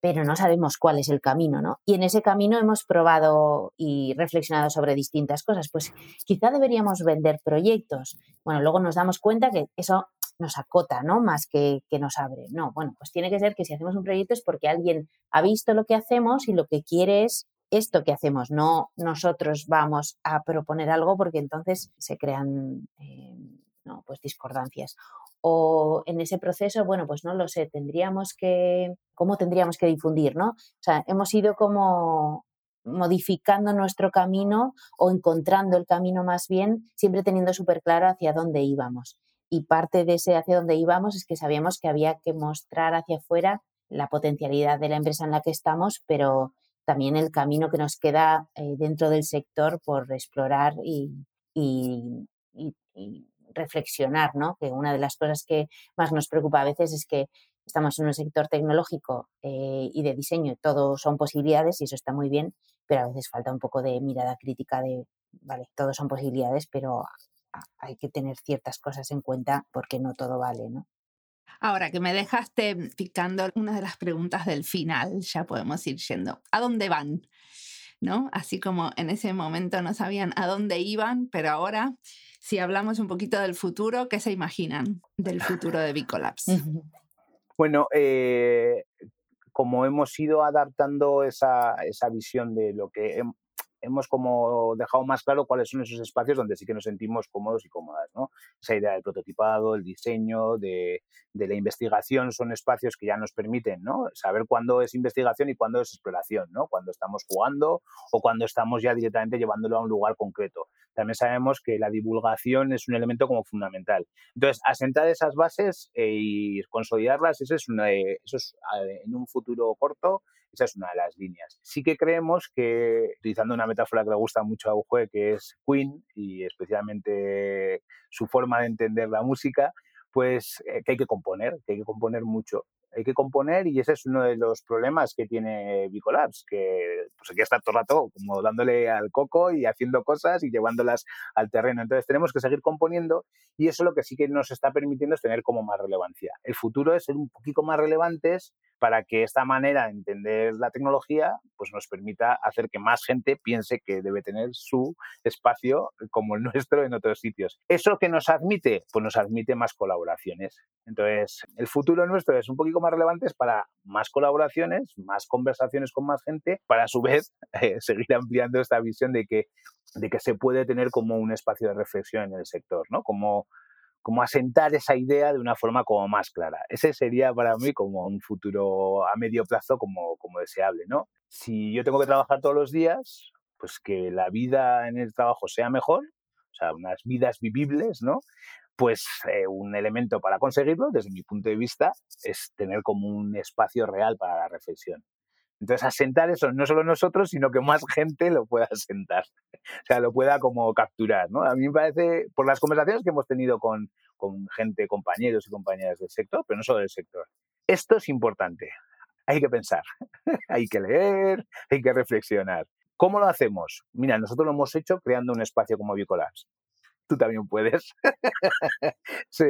pero no sabemos cuál es el camino, ¿no? Y en ese camino hemos probado y reflexionado sobre distintas cosas. Pues quizá deberíamos vender proyectos. Bueno, luego nos damos cuenta que eso nos acota, ¿no? Más que, que nos abre. No, bueno, pues tiene que ser que si hacemos un proyecto es porque alguien ha visto lo que hacemos y lo que quiere es esto que hacemos, no nosotros vamos a proponer algo porque entonces se crean eh, ¿no? Pues discordancias. O en ese proceso, bueno, pues no lo sé, tendríamos que, ¿cómo tendríamos que difundir, no? O sea, hemos ido como modificando nuestro camino o encontrando el camino más bien, siempre teniendo súper claro hacia dónde íbamos. Y parte de ese hacia dónde íbamos es que sabíamos que había que mostrar hacia afuera la potencialidad de la empresa en la que estamos, pero también el camino que nos queda eh, dentro del sector por explorar y, y reflexionar, ¿no? Que una de las cosas que más nos preocupa a veces es que estamos en un sector tecnológico eh, y de diseño, todo son posibilidades y eso está muy bien, pero a veces falta un poco de mirada crítica de, vale, todo son posibilidades, pero hay que tener ciertas cosas en cuenta porque no todo vale, ¿no? Ahora que me dejaste picando una de las preguntas del final, ya podemos ir yendo. ¿A dónde van? ¿No? Así como en ese momento no sabían a dónde iban, pero ahora si hablamos un poquito del futuro, ¿qué se imaginan del futuro de Bicolabs? Bueno, eh, como hemos ido adaptando esa, esa, visión de lo que hemos como dejado más claro cuáles son esos espacios donde sí que nos sentimos cómodos y cómodas, ¿no? Esa idea del prototipado, el diseño, de, de, la investigación son espacios que ya nos permiten, ¿no? Saber cuándo es investigación y cuándo es exploración, ¿no? Cuando estamos jugando o cuando estamos ya directamente llevándolo a un lugar concreto. También sabemos que la divulgación es un elemento como fundamental. Entonces, asentar esas bases e y consolidarlas, eso es, una, eso es en un futuro corto esa es una de las líneas. Sí que creemos que, utilizando una metáfora que le gusta mucho a Ujue, que es Queen, y especialmente su forma de entender la música, pues eh, que hay que componer, que hay que componer mucho hay que componer y ese es uno de los problemas que tiene Bicolabs, que pues hay que estar todo el rato como dándole al coco y haciendo cosas y llevándolas al terreno. Entonces tenemos que seguir componiendo y eso lo que sí que nos está permitiendo es tener como más relevancia. El futuro es ser un poquito más relevantes para que esta manera de entender la tecnología pues nos permita hacer que más gente piense que debe tener su espacio como el [LAUGHS] nuestro en otros sitios. ¿Eso que nos admite? Pues nos admite más colaboraciones. Entonces, el futuro nuestro es un poquito más relevantes para más colaboraciones, más conversaciones con más gente, para a su vez [LAUGHS] eh, seguir ampliando esta visión de que, de que se puede tener como un espacio de reflexión en el sector, ¿no? Como, como asentar esa idea de una forma como más clara. Ese sería para mí como un futuro a medio plazo como, como deseable, ¿no? Si yo tengo que trabajar todos los días, pues que la vida en el trabajo sea mejor, o sea, unas vidas vivibles, ¿no? pues eh, un elemento para conseguirlo, desde mi punto de vista, es tener como un espacio real para la reflexión. Entonces, asentar eso no solo nosotros, sino que más gente lo pueda asentar, o sea, lo pueda como capturar, ¿no? A mí me parece, por las conversaciones que hemos tenido con, con gente, compañeros y compañeras del sector, pero no solo del sector, esto es importante. Hay que pensar, [LAUGHS] hay que leer, hay que reflexionar. ¿Cómo lo hacemos? Mira, nosotros lo hemos hecho creando un espacio como Bicolabs tú también puedes. [LAUGHS] sí.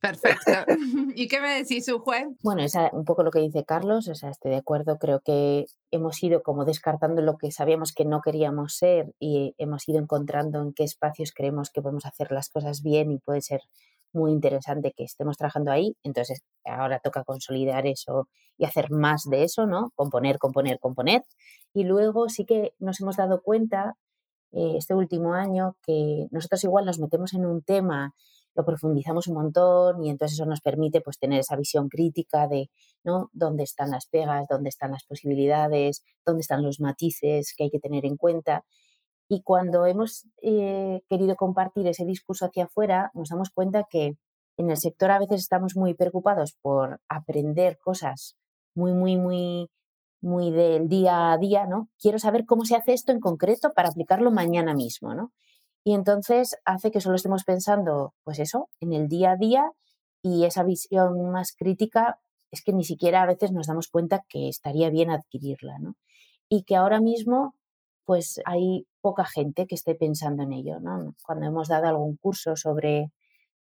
Perfecto. [LAUGHS] ¿Y qué me decís, su juez? Bueno, es un poco lo que dice Carlos, o sea, estoy de acuerdo, creo que hemos ido como descartando lo que sabíamos que no queríamos ser y hemos ido encontrando en qué espacios creemos que podemos hacer las cosas bien y puede ser muy interesante que estemos trabajando ahí. Entonces, ahora toca consolidar eso y hacer más de eso, ¿no? Componer, componer, componer. Y luego sí que nos hemos dado cuenta eh, este último año que nosotros igual nos metemos en un tema, lo profundizamos un montón y entonces eso nos permite pues tener esa visión crítica de ¿no? dónde están las pegas, dónde están las posibilidades, dónde están los matices que hay que tener en cuenta. Y cuando hemos eh, querido compartir ese discurso hacia afuera, nos damos cuenta que en el sector a veces estamos muy preocupados por aprender cosas muy, muy, muy muy del día a día, ¿no? Quiero saber cómo se hace esto en concreto para aplicarlo mañana mismo, ¿no? Y entonces hace que solo estemos pensando, pues eso, en el día a día y esa visión más crítica es que ni siquiera a veces nos damos cuenta que estaría bien adquirirla, ¿no? Y que ahora mismo, pues hay poca gente que esté pensando en ello, ¿no? Cuando hemos dado algún curso sobre,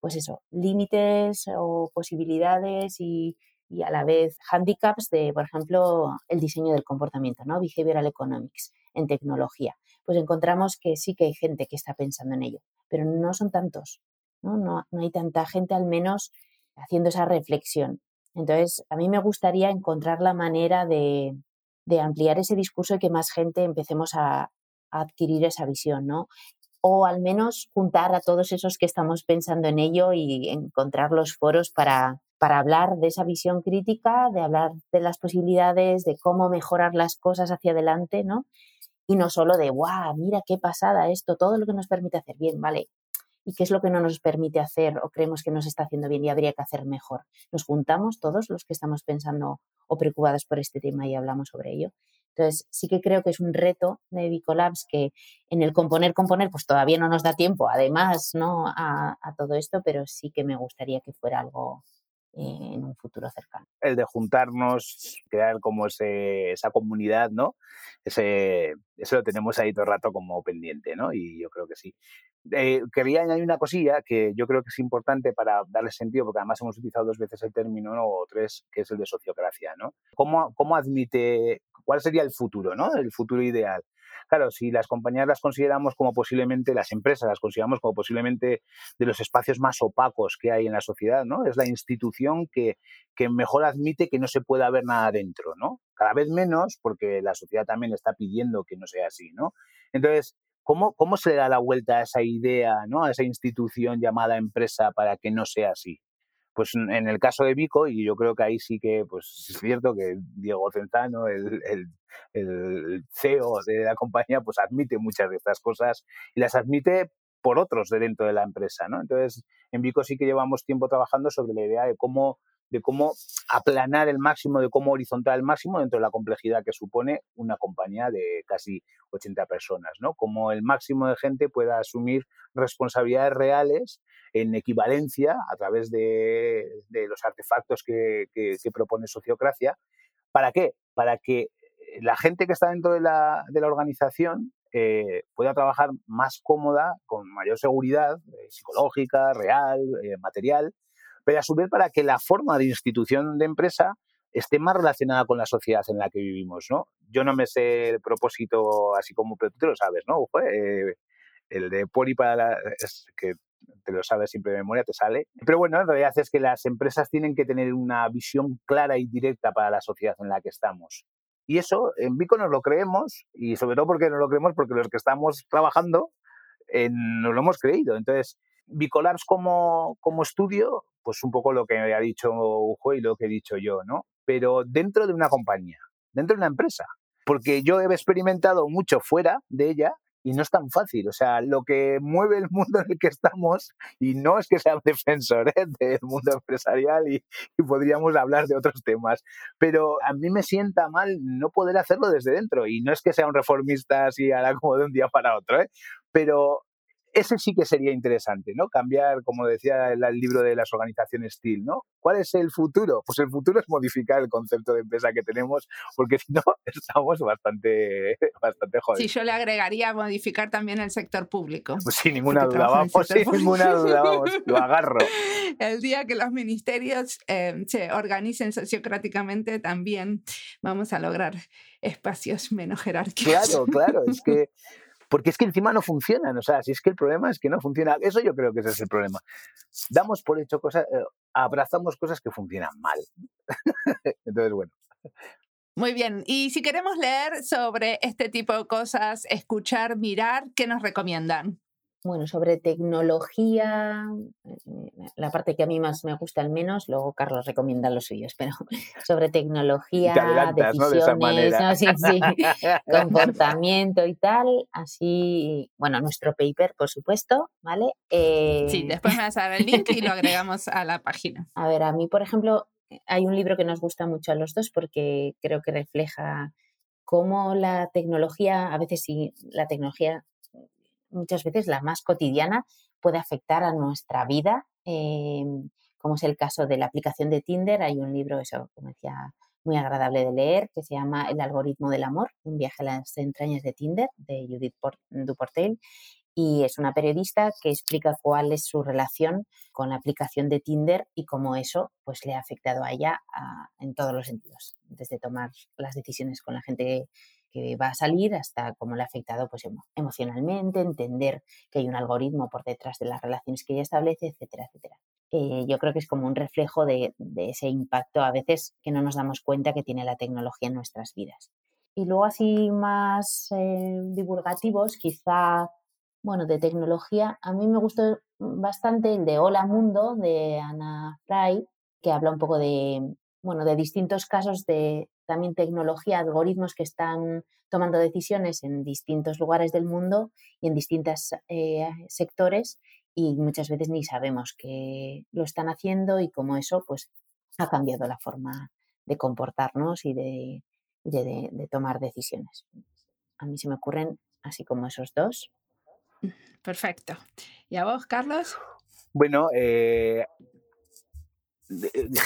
pues eso, límites o posibilidades y y a la vez handicaps de, por ejemplo, el diseño del comportamiento, ¿no? Behavioral Economics en tecnología. Pues encontramos que sí que hay gente que está pensando en ello, pero no son tantos, ¿no? No, hay tanta gente al menos haciendo esa reflexión. Entonces, a mí me gustaría encontrar la manera de, ampliar ese discurso y que más gente empecemos a, a adquirir esa visión, ¿no? o al menos juntar a todos esos que estamos pensando en ello y encontrar los foros para, para hablar de esa visión crítica, de hablar de las posibilidades, de cómo mejorar las cosas hacia adelante, ¿no? Y no solo de, guau, mira qué pasada esto, todo lo que nos permite hacer bien, ¿vale? ¿Y qué es lo que no nos permite hacer o creemos que nos está haciendo bien y habría que hacer mejor? Nos juntamos todos los que estamos pensando o preocupados por este tema y hablamos sobre ello. Entonces, sí que creo que es un reto de Bicolabs que en el componer, componer, pues todavía no nos da tiempo, además, ¿no? A todo esto, pero sí que me gustaría que fuera algo en un futuro cercano. El de juntarnos, crear como ese, esa comunidad, ¿no? Ese, eso lo tenemos ahí todo el rato como pendiente, ¿no? Y yo creo que sí. Eh, quería añadir una cosilla que yo creo que es importante para darle sentido, porque además hemos utilizado dos veces el término ¿no? o tres, que es el de sociocracia, ¿no? ¿Cómo, ¿Cómo admite, cuál sería el futuro, ¿no? El futuro ideal. Claro, si las compañías las consideramos como posiblemente, las empresas las consideramos como posiblemente de los espacios más opacos que hay en la sociedad, ¿no? Es la institución que, que mejor admite que no se pueda ver nada dentro, ¿no? Cada vez menos, porque la sociedad también está pidiendo que no sea así, ¿no? Entonces, ¿cómo, cómo se da la vuelta a esa idea, ¿no? A esa institución llamada empresa para que no sea así? Pues en el caso de Vico, y yo creo que ahí sí que pues es cierto que Diego Centano, el, el, CEO de la compañía, pues admite muchas de estas cosas y las admite por otros de dentro de la empresa, ¿no? Entonces, en Vico sí que llevamos tiempo trabajando sobre la idea de cómo de cómo aplanar el máximo, de cómo horizontar el máximo dentro de la complejidad que supone una compañía de casi 80 personas, ¿no? Como el máximo de gente pueda asumir responsabilidades reales en equivalencia a través de, los artefactos que, propone Sociocracia. ¿Para qué? Para que la gente que está dentro de la, organización eh, pueda trabajar más cómoda, con mayor seguridad eh, psicológica, real, eh, material, pero a su vez para que la forma de institución de empresa esté más relacionada con la sociedad en la que vivimos, ¿no? Yo no me sé el propósito así como, pero tú te lo sabes, ¿no? Eh, el de Poli para la, es que te lo sabes siempre de memoria, te sale. Pero bueno, en realidad es que las empresas tienen que tener una visión clara y directa para la sociedad en la que estamos. Y eso en Vico nos lo creemos y sobre todo porque nos lo creemos porque los que estamos trabajando nos lo hemos creído. Entonces, Bicolabs como, como estudio, pues un poco lo que ha dicho Ujo y lo que he dicho yo, ¿no? Pero dentro de una compañía, dentro de una empresa. Porque yo he experimentado mucho fuera de ella y no es tan fácil. O sea, lo que mueve el mundo en el que estamos, y no es que sea un defensor ¿eh? del mundo empresarial y, podríamos hablar de otros temas, pero a mí me sienta mal no poder hacerlo desde dentro. Y no es que sea un reformista así a la como de un día para otro, ¿eh? pero ese sí que sería interesante, ¿no? Cambiar, como decía el, libro de las organizaciones STIL, ¿no? ¿Cuál es el futuro? Pues el futuro es modificar el concepto de empresa que tenemos, porque [LAUGHS] si no, estamos bastante, bastante jodidos. Sí, yo le agregaría modificar también el sector público. Pues sin ninguna duda, vamos, [LAUGHS] sin ninguna duda, vamos, lo agarro. [LAUGHS] El día que los ministerios eh, se organicen sociocráticamente, también vamos a lograr espacios menos jerárquicos. Claro, claro, es que porque es que encima no funcionan. O sea, si es que el problema es que no funciona. Eso yo creo que ese es el problema. Damos por hecho cosas, eh, abrazamos cosas que funcionan mal. [LAUGHS] Entonces, bueno. Muy bien. Y si queremos leer sobre este tipo de cosas, escuchar, mirar, ¿qué nos recomiendan? Bueno, sobre tecnología, eh, la parte que a mí más me gusta al menos, luego Carlos recomienda los suyos, [LAUGHS] pero sobre tecnología, decisiones, sí, sí, [LAUGHS] comportamiento y tal, así, bueno, nuestro paper, por supuesto, ¿vale? sí, eh, después me vas a dar el link y lo [LAUGHS] agregamos a la página. A ver, a mí, por ejemplo, hay un libro que nos gusta mucho a los dos porque creo que refleja cómo la tecnología, a veces sí, la tecnología muchas veces la más cotidiana, puede afectar a nuestra vida, em, como es el caso de la aplicación de Tinder. Hay un libro, eso, como decía, muy agradable de leer, que se llama El algoritmo del amor, un viaje a las entrañas de Tinder, de Judith Duportel. Y es una periodista que explica cuál es su relación con la aplicación de Tinder y cómo eso pues, le ha afectado a ella en todos los sentidos, desde tomar las decisiones con la gente va a salir hasta cómo le ha afectado pues, emocionalmente, entender que hay un algoritmo por detrás de las relaciones que ella establece, etcétera, etcétera. Eh, yo creo que es como un reflejo de, ese impacto a veces que no nos damos cuenta que tiene la tecnología en nuestras vidas. Y luego así más eh, divulgativos, quizá, bueno, de tecnología, a mí me gustó bastante el de Hola Mundo de Ana Fry, que habla un poco de, bueno, de distintos casos de también tecnología, algoritmos que están tomando decisiones en distintos lugares del mundo y en distintos eh, sectores y muchas veces ni sabemos que lo están haciendo y cómo eso pues ha cambiado la forma de comportarnos y de, de, tomar decisiones. A mí se me ocurren así como esos dos. [LAUGHS] Perfecto. ¿Y a vos, Carlos? Bueno, eh,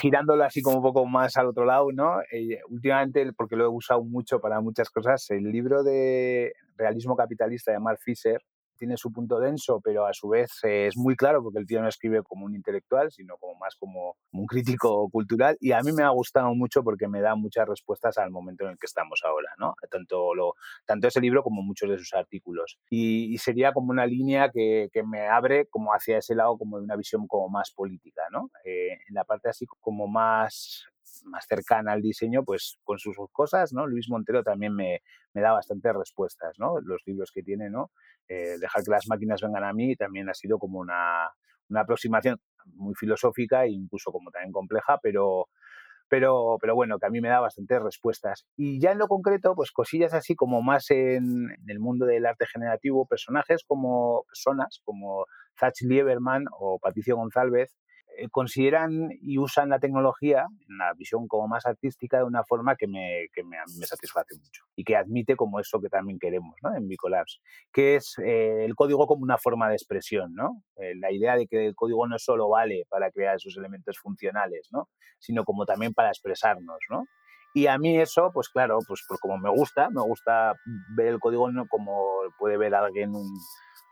girándolo así como un poco más al otro lado, ¿no? Eh, últimamente, porque lo he usado mucho para muchas cosas, el libro de realismo capitalista de Mark Fisher, tiene su punto denso, pero a su vez es muy claro porque el tío no escribe como un intelectual, sino como más como, un crítico cultural y a mí me ha gustado mucho porque me da muchas respuestas al momento en el que estamos ahora, ¿no? Tanto, lo, tanto ese libro como muchos de sus artículos. Y, sería como una línea que, que, me abre como hacia ese lado como de una visión como más política, ¿no? Eh, en la parte así como más más cercana al diseño, pues con sus cosas, ¿no? Luis Montero también me, me da bastantes respuestas, ¿no? Los libros que tiene, ¿no? Eh, dejar que las máquinas vengan a mí también ha sido como una, una aproximación muy filosófica e incluso como también compleja, pero, pero, pero bueno, que a mí me da bastantes respuestas. Y ya en lo concreto, pues cosillas así como más en, en el mundo del arte generativo, personajes como personas, como Zach Lieberman o Patricio González, consideran y usan la tecnología, en la visión como más artística, de una forma que me, que me, me satisface mucho y que admite como eso que también queremos ¿no? en Bicolabs, que es eh, el código como una forma de expresión, ¿no? Eh, la idea de que el código no solo vale para crear esos elementos funcionales, ¿no? sino como también para expresarnos. ¿no? Y a mí eso, pues claro, pues, pues como me gusta, me gusta ver el código como puede ver alguien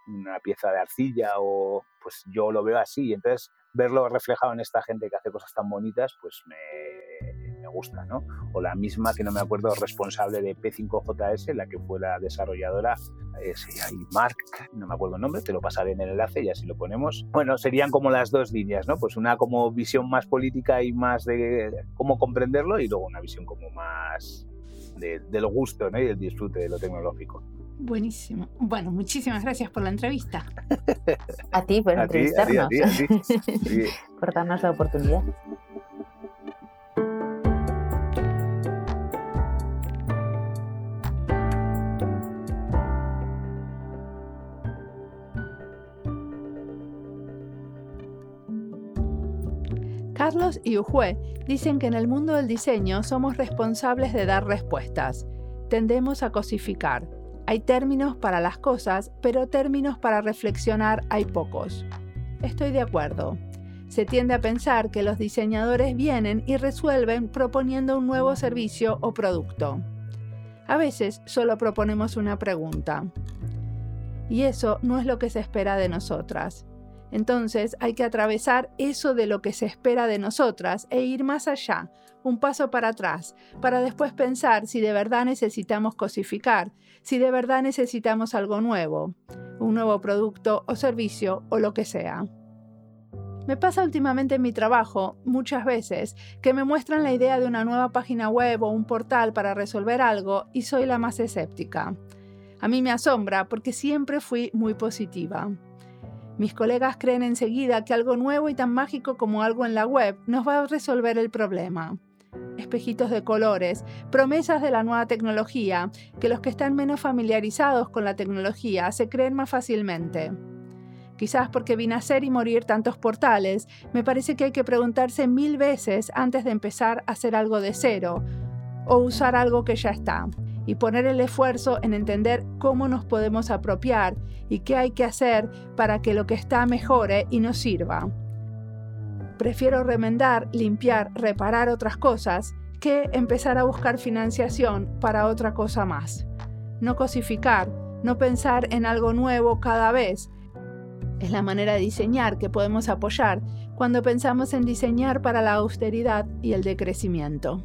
una pieza de arcilla o pues yo lo veo así. Entonces verlo reflejado en esta gente que hace cosas tan bonitas, pues me, me gusta, ¿no? O la misma, que no me acuerdo, responsable de P5JS, la que fue la desarrolladora, es ahí Mark, no me acuerdo el nombre, te lo pasaré en el enlace y así lo ponemos. Bueno, serían como las dos líneas, ¿no? Pues una como visión más política y más de cómo comprenderlo y luego una visión como más de, del gusto ¿no? y del disfrute de lo tecnológico. Buenísimo. Bueno, muchísimas gracias por la entrevista. A ti por entrevistarnos. [LAUGHS] Por darnos la oportunidad. Carlos y Ujue dicen que en el mundo del diseño somos responsables de dar respuestas. Tendemos a cosificar hay términos para las cosas, pero términos para reflexionar hay pocos. Estoy de acuerdo. Se tiende a pensar que los diseñadores vienen y resuelven proponiendo un nuevo servicio o producto. A veces solo proponemos una pregunta. Y eso no es lo que se espera de nosotras. Entonces hay que atravesar eso de lo que se espera de nosotras e ir más allá, un paso para atrás, para después pensar si de verdad necesitamos cosificar, si de verdad necesitamos algo nuevo, un nuevo producto o servicio o lo que sea. Me pasa últimamente en mi trabajo, muchas veces, que me muestran la idea de una nueva página web o un portal para resolver algo y soy la más escéptica. A mí me asombra porque siempre fui muy positiva. Mis colegas creen enseguida que algo nuevo y tan mágico como algo en la web nos va a resolver el problema. Espejitos de colores, promesas de la nueva tecnología, que los que están menos familiarizados con la tecnología se creen más fácilmente. Quizás porque vi nacer y morir tantos portales, me parece que hay que preguntarse mil veces antes de empezar a hacer algo de cero o usar algo que ya está y poner el esfuerzo en entender cómo nos podemos apropiar y qué hay que hacer para que lo que está mejore y nos sirva. Prefiero remendar, limpiar, reparar otras cosas que empezar a buscar financiación para otra cosa más. No cosificar, no pensar en algo nuevo cada vez. Es la manera de diseñar que podemos apoyar cuando pensamos en diseñar para la austeridad y el decrecimiento.